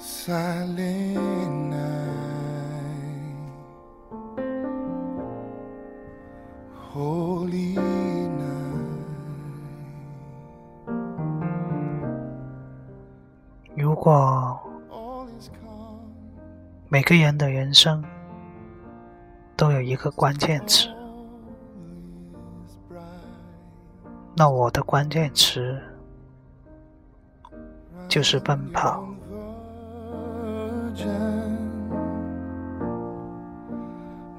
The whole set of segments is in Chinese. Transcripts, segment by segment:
silent night holy night 如果每个人的人生都有一个关键词那我的关键词就是奔跑。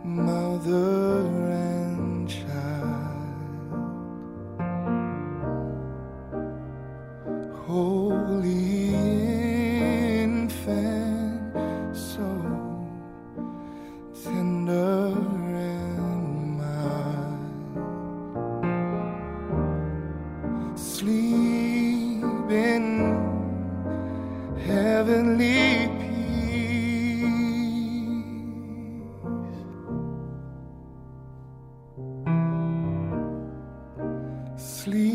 Mother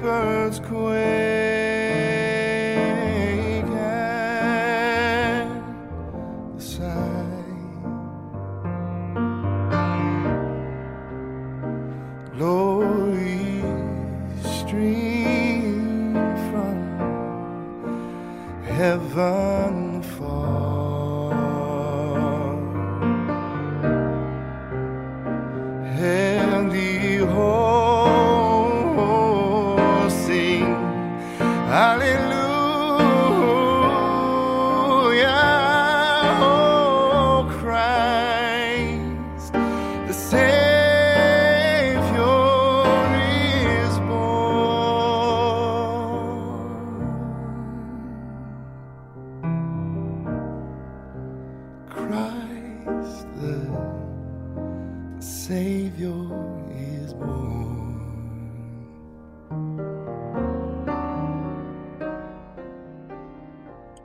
birds quake at the sight. Glory stream from heaven. Hallelujah, oh Christ, the Savior is born. Christ, the Savior is born.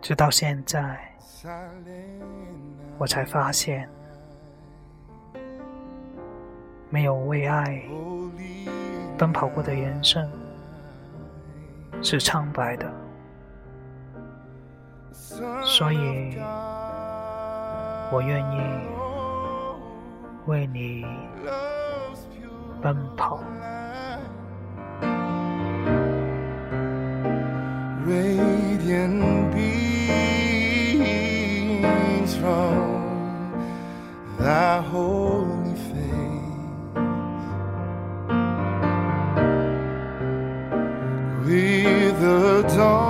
直到现在我才发现没有为爱奔跑过的人生是苍白的所以我愿意为你奔跑。dawn.